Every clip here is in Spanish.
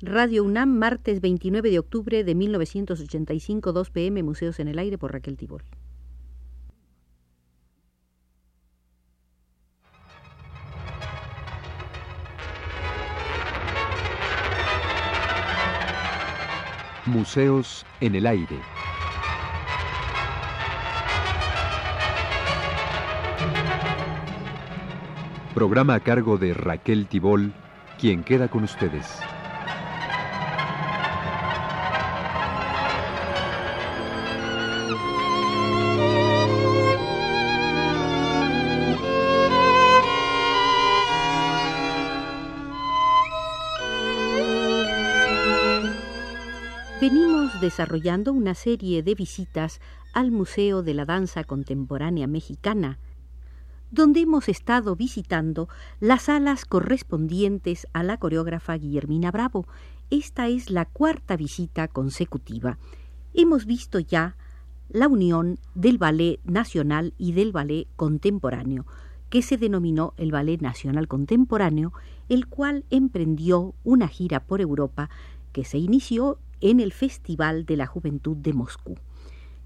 Radio UNAM, martes 29 de octubre de 1985, 2 pm, Museos en el Aire por Raquel Tibol. Museos en el Aire. Programa a cargo de Raquel Tibol, quien queda con ustedes. Desarrollando una serie de visitas al Museo de la Danza Contemporánea Mexicana, donde hemos estado visitando las salas correspondientes a la coreógrafa Guillermina Bravo. Esta es la cuarta visita consecutiva. Hemos visto ya la unión del Ballet Nacional y del Ballet Contemporáneo, que se denominó el Ballet Nacional Contemporáneo, el cual emprendió una gira por Europa que se inició en el Festival de la Juventud de Moscú.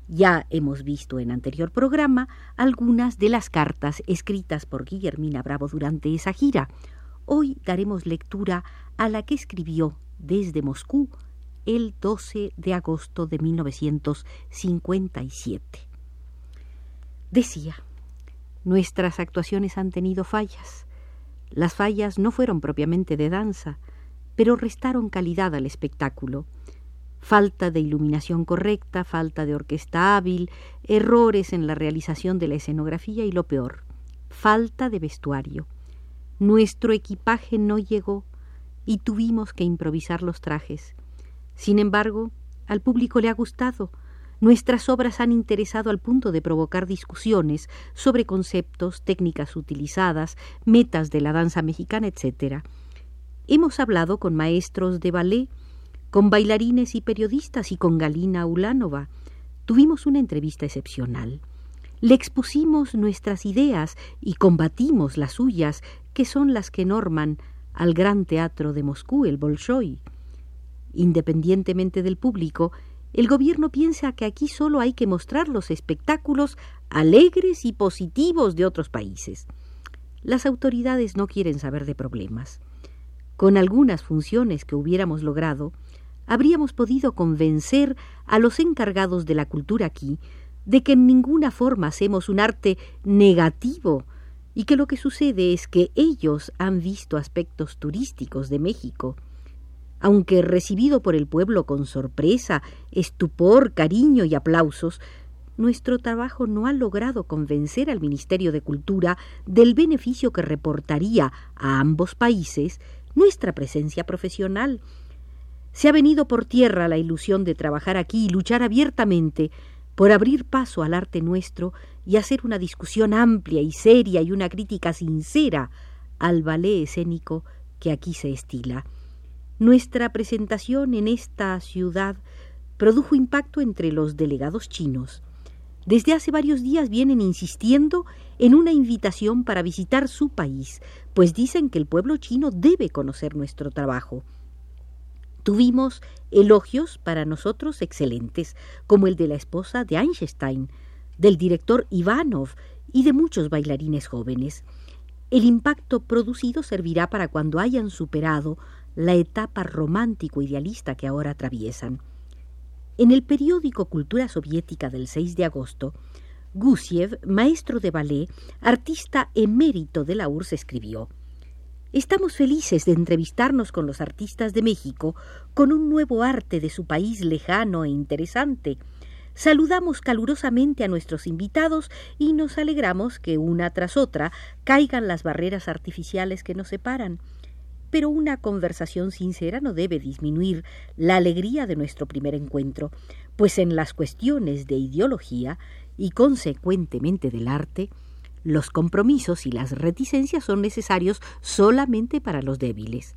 Ya hemos visto en anterior programa algunas de las cartas escritas por Guillermina Bravo durante esa gira. Hoy daremos lectura a la que escribió desde Moscú el 12 de agosto de 1957. Decía, nuestras actuaciones han tenido fallas. Las fallas no fueron propiamente de danza, pero restaron calidad al espectáculo falta de iluminación correcta, falta de orquesta hábil, errores en la realización de la escenografía y lo peor, falta de vestuario. Nuestro equipaje no llegó y tuvimos que improvisar los trajes. Sin embargo, al público le ha gustado. Nuestras obras han interesado al punto de provocar discusiones sobre conceptos, técnicas utilizadas, metas de la danza mexicana, etc. Hemos hablado con maestros de ballet, con bailarines y periodistas y con Galina Ulánova. Tuvimos una entrevista excepcional. Le expusimos nuestras ideas y combatimos las suyas, que son las que norman al Gran Teatro de Moscú, el Bolshoi. Independientemente del público, el gobierno piensa que aquí solo hay que mostrar los espectáculos alegres y positivos de otros países. Las autoridades no quieren saber de problemas. Con algunas funciones que hubiéramos logrado, habríamos podido convencer a los encargados de la cultura aquí de que en ninguna forma hacemos un arte negativo y que lo que sucede es que ellos han visto aspectos turísticos de México. Aunque recibido por el pueblo con sorpresa, estupor, cariño y aplausos, nuestro trabajo no ha logrado convencer al Ministerio de Cultura del beneficio que reportaría a ambos países nuestra presencia profesional se ha venido por tierra la ilusión de trabajar aquí y luchar abiertamente por abrir paso al arte nuestro y hacer una discusión amplia y seria y una crítica sincera al ballet escénico que aquí se estila. Nuestra presentación en esta ciudad produjo impacto entre los delegados chinos. Desde hace varios días vienen insistiendo en una invitación para visitar su país, pues dicen que el pueblo chino debe conocer nuestro trabajo. Tuvimos elogios para nosotros excelentes, como el de la esposa de Einstein, del director Ivanov y de muchos bailarines jóvenes. El impacto producido servirá para cuando hayan superado la etapa romántico idealista que ahora atraviesan. En el periódico Cultura Soviética del 6 de agosto, Gusiev, maestro de ballet, artista emérito de la URSS, escribió Estamos felices de entrevistarnos con los artistas de México con un nuevo arte de su país lejano e interesante. Saludamos calurosamente a nuestros invitados y nos alegramos que una tras otra caigan las barreras artificiales que nos separan. Pero una conversación sincera no debe disminuir la alegría de nuestro primer encuentro, pues en las cuestiones de ideología y consecuentemente del arte, los compromisos y las reticencias son necesarios solamente para los débiles.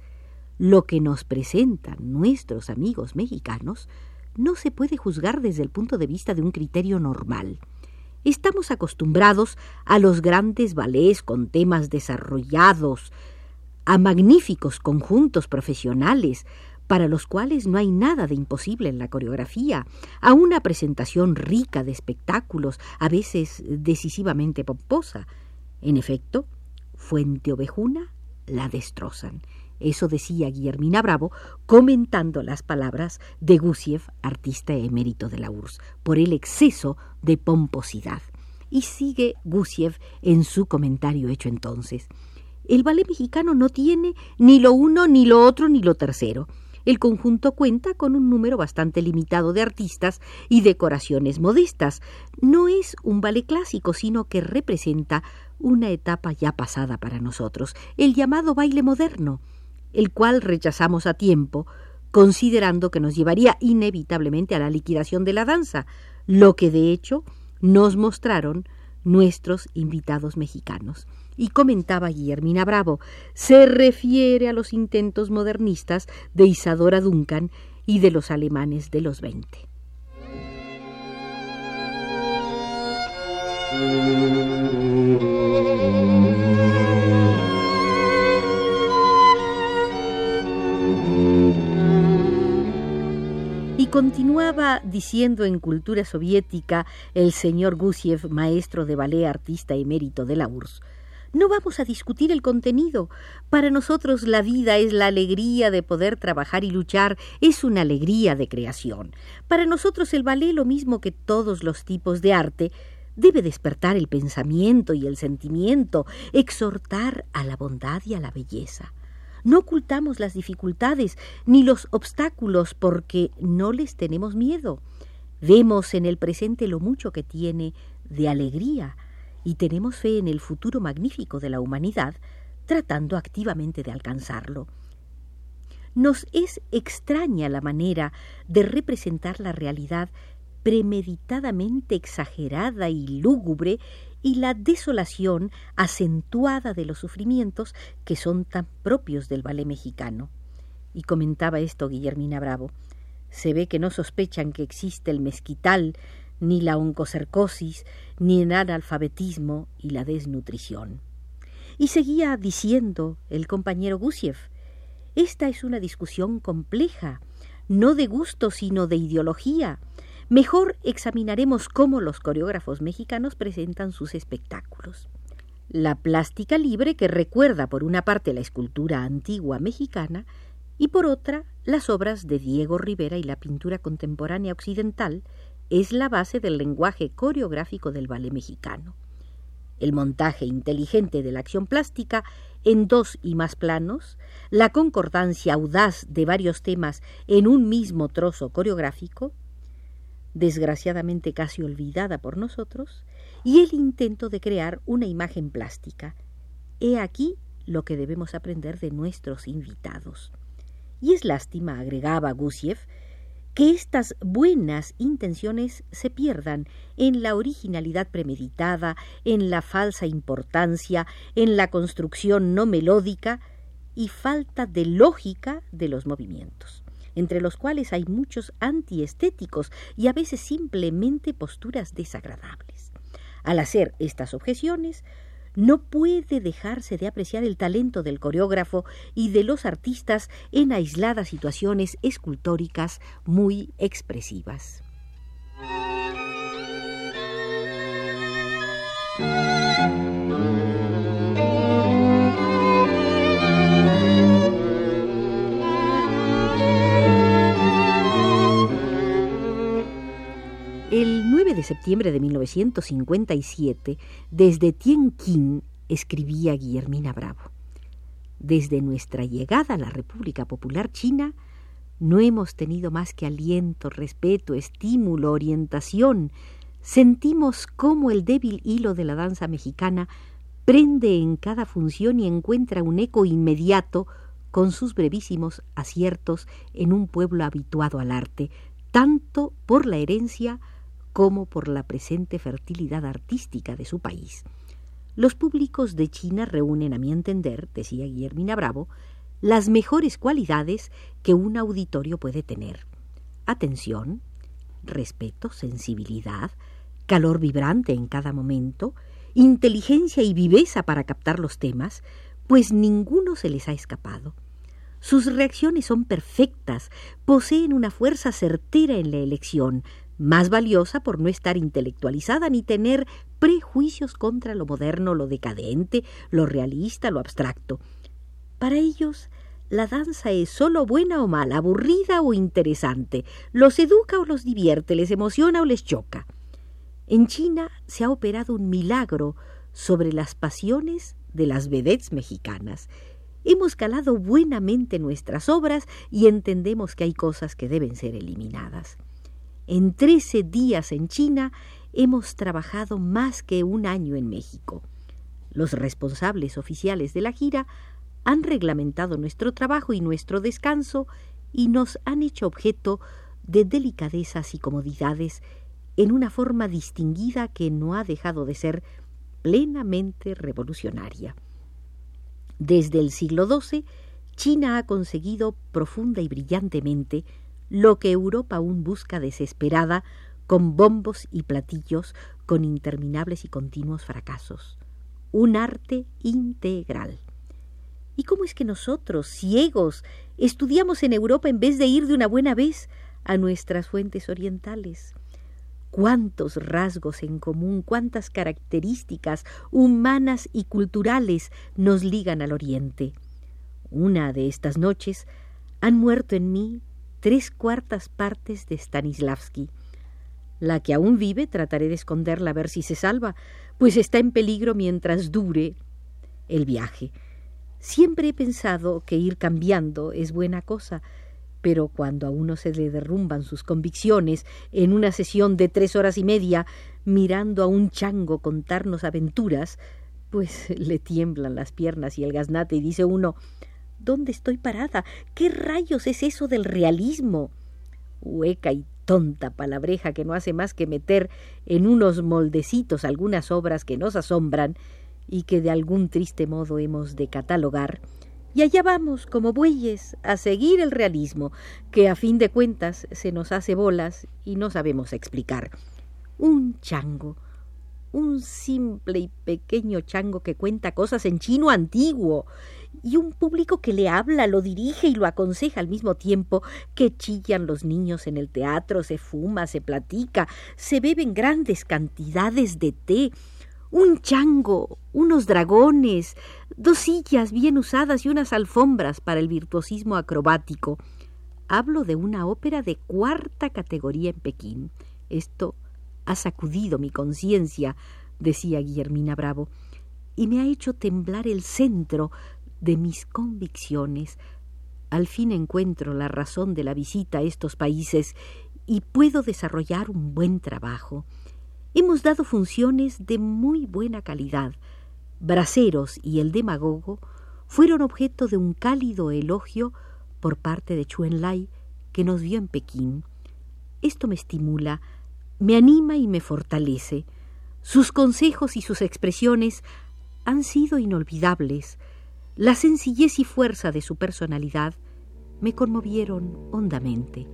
Lo que nos presentan nuestros amigos mexicanos no se puede juzgar desde el punto de vista de un criterio normal. Estamos acostumbrados a los grandes ballets con temas desarrollados, a magníficos conjuntos profesionales, para los cuales no hay nada de imposible en la coreografía, a una presentación rica de espectáculos, a veces decisivamente pomposa. En efecto, Fuente Ovejuna la destrozan. Eso decía Guillermina Bravo comentando las palabras de Gusiev, artista emérito de la URSS, por el exceso de pomposidad. Y sigue Gusiev en su comentario hecho entonces. El ballet mexicano no tiene ni lo uno, ni lo otro, ni lo tercero. El conjunto cuenta con un número bastante limitado de artistas y decoraciones modestas. No es un ballet clásico, sino que representa una etapa ya pasada para nosotros, el llamado baile moderno, el cual rechazamos a tiempo, considerando que nos llevaría inevitablemente a la liquidación de la danza, lo que de hecho nos mostraron nuestros invitados mexicanos. Y comentaba Guillermina Bravo, se refiere a los intentos modernistas de Isadora Duncan y de los alemanes de los veinte. Y continuaba diciendo en cultura soviética el señor Gusiev, maestro de ballet, artista emérito de la URSS. No vamos a discutir el contenido. Para nosotros la vida es la alegría de poder trabajar y luchar, es una alegría de creación. Para nosotros el ballet, lo mismo que todos los tipos de arte, debe despertar el pensamiento y el sentimiento, exhortar a la bondad y a la belleza. No ocultamos las dificultades ni los obstáculos porque no les tenemos miedo. Vemos en el presente lo mucho que tiene de alegría y tenemos fe en el futuro magnífico de la humanidad, tratando activamente de alcanzarlo. Nos es extraña la manera de representar la realidad premeditadamente exagerada y lúgubre y la desolación acentuada de los sufrimientos que son tan propios del ballet mexicano. Y comentaba esto Guillermina Bravo. Se ve que no sospechan que existe el mezquital, ni la oncocercosis, ni el analfabetismo y la desnutrición. Y seguía diciendo el compañero Gusiev, esta es una discusión compleja, no de gusto, sino de ideología, mejor examinaremos cómo los coreógrafos mexicanos presentan sus espectáculos. La plástica libre que recuerda por una parte la escultura antigua mexicana y por otra las obras de Diego Rivera y la pintura contemporánea occidental es la base del lenguaje coreográfico del ballet mexicano. El montaje inteligente de la acción plástica en dos y más planos, la concordancia audaz de varios temas en un mismo trozo coreográfico, desgraciadamente casi olvidada por nosotros, y el intento de crear una imagen plástica. He aquí lo que debemos aprender de nuestros invitados. Y es lástima, agregaba Gusiev, que estas buenas intenciones se pierdan en la originalidad premeditada, en la falsa importancia, en la construcción no melódica y falta de lógica de los movimientos entre los cuales hay muchos antiestéticos y a veces simplemente posturas desagradables. Al hacer estas objeciones, no puede dejarse de apreciar el talento del coreógrafo y de los artistas en aisladas situaciones escultóricas muy expresivas. 9 de septiembre de 1957, desde Tianjin, escribía Guillermina Bravo. Desde nuestra llegada a la República Popular China, no hemos tenido más que aliento, respeto, estímulo, orientación. Sentimos cómo el débil hilo de la danza mexicana prende en cada función y encuentra un eco inmediato con sus brevísimos aciertos en un pueblo habituado al arte, tanto por la herencia como por la presente fertilidad artística de su país. Los públicos de China reúnen, a mi entender, decía Guillermina Bravo, las mejores cualidades que un auditorio puede tener. Atención, respeto, sensibilidad, calor vibrante en cada momento, inteligencia y viveza para captar los temas, pues ninguno se les ha escapado. Sus reacciones son perfectas, poseen una fuerza certera en la elección, más valiosa por no estar intelectualizada ni tener prejuicios contra lo moderno, lo decadente, lo realista, lo abstracto. Para ellos, la danza es solo buena o mala, aburrida o interesante, los educa o los divierte, les emociona o les choca. En China se ha operado un milagro sobre las pasiones de las vedettes mexicanas. Hemos calado buenamente nuestras obras y entendemos que hay cosas que deben ser eliminadas. En trece días en China hemos trabajado más que un año en México. Los responsables oficiales de la gira han reglamentado nuestro trabajo y nuestro descanso y nos han hecho objeto de delicadezas y comodidades en una forma distinguida que no ha dejado de ser plenamente revolucionaria. Desde el siglo XII, China ha conseguido profunda y brillantemente lo que Europa aún busca desesperada con bombos y platillos, con interminables y continuos fracasos. Un arte integral. ¿Y cómo es que nosotros, ciegos, estudiamos en Europa en vez de ir de una buena vez a nuestras fuentes orientales? cuántos rasgos en común, cuántas características humanas y culturales nos ligan al Oriente. Una de estas noches han muerto en mí tres cuartas partes de Stanislavski. La que aún vive trataré de esconderla a ver si se salva, pues está en peligro mientras dure el viaje. Siempre he pensado que ir cambiando es buena cosa, pero cuando a uno se le derrumban sus convicciones en una sesión de tres horas y media, mirando a un chango contarnos aventuras, pues le tiemblan las piernas y el gaznate y dice uno ¿Dónde estoy parada? ¿Qué rayos es eso del realismo? Hueca y tonta palabreja que no hace más que meter en unos moldecitos algunas obras que nos asombran y que de algún triste modo hemos de catalogar, y allá vamos, como bueyes, a seguir el realismo, que a fin de cuentas se nos hace bolas y no sabemos explicar. Un chango, un simple y pequeño chango que cuenta cosas en chino antiguo, y un público que le habla, lo dirige y lo aconseja al mismo tiempo, que chillan los niños en el teatro, se fuma, se platica, se beben grandes cantidades de té, un chango, unos dragones, dos sillas bien usadas y unas alfombras para el virtuosismo acrobático. Hablo de una ópera de cuarta categoría en Pekín. Esto ha sacudido mi conciencia, decía Guillermina Bravo, y me ha hecho temblar el centro de mis convicciones. Al fin encuentro la razón de la visita a estos países y puedo desarrollar un buen trabajo. Hemos dado funciones de muy buena calidad. Braceros y el demagogo fueron objeto de un cálido elogio por parte de Chuen Lai, que nos vio en Pekín. Esto me estimula, me anima y me fortalece. Sus consejos y sus expresiones han sido inolvidables. La sencillez y fuerza de su personalidad me conmovieron hondamente.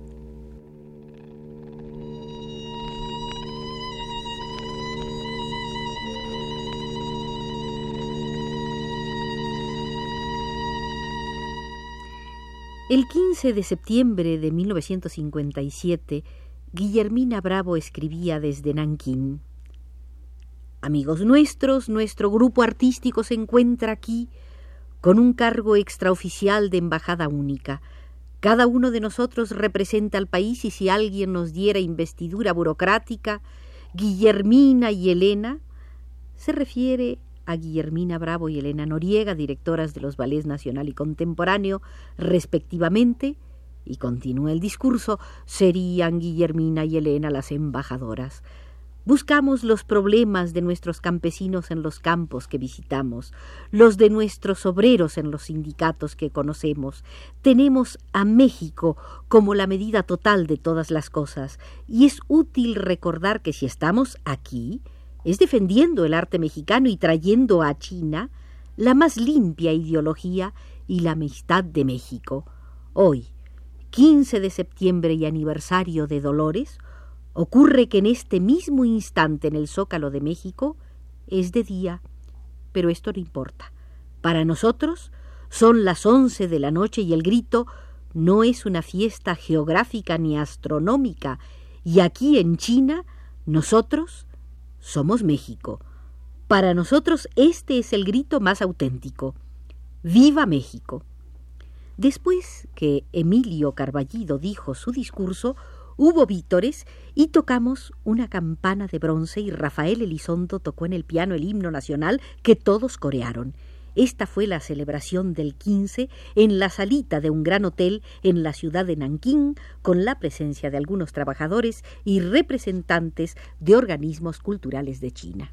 El 15 de septiembre de 1957, Guillermina Bravo escribía desde Nankín. Amigos nuestros, nuestro grupo artístico se encuentra aquí con un cargo extraoficial de embajada única. Cada uno de nosotros representa al país y si alguien nos diera investidura burocrática, Guillermina y Elena, se refiere a Guillermina Bravo y Elena Noriega, directoras de los Ballets Nacional y Contemporáneo, respectivamente, y continúa el discurso, serían Guillermina y Elena las embajadoras. Buscamos los problemas de nuestros campesinos en los campos que visitamos, los de nuestros obreros en los sindicatos que conocemos. Tenemos a México como la medida total de todas las cosas, y es útil recordar que si estamos aquí, es defendiendo el arte mexicano y trayendo a China la más limpia ideología y la amistad de México. Hoy, 15 de septiembre y aniversario de Dolores, Ocurre que en este mismo instante en el Zócalo de México es de día, pero esto no importa. Para nosotros Son las once de la noche y el grito no es una fiesta geográfica ni astronómica, y aquí en China nosotros somos México. Para nosotros este es el grito más auténtico. ¡Viva México! Después que Emilio Carballido dijo su discurso, hubo vítores y tocamos una campana de bronce y Rafael Elizondo tocó en el piano el himno nacional que todos corearon. Esta fue la celebración del 15 en la salita de un gran hotel en la ciudad de Nankín, con la presencia de algunos trabajadores y representantes de organismos culturales de China.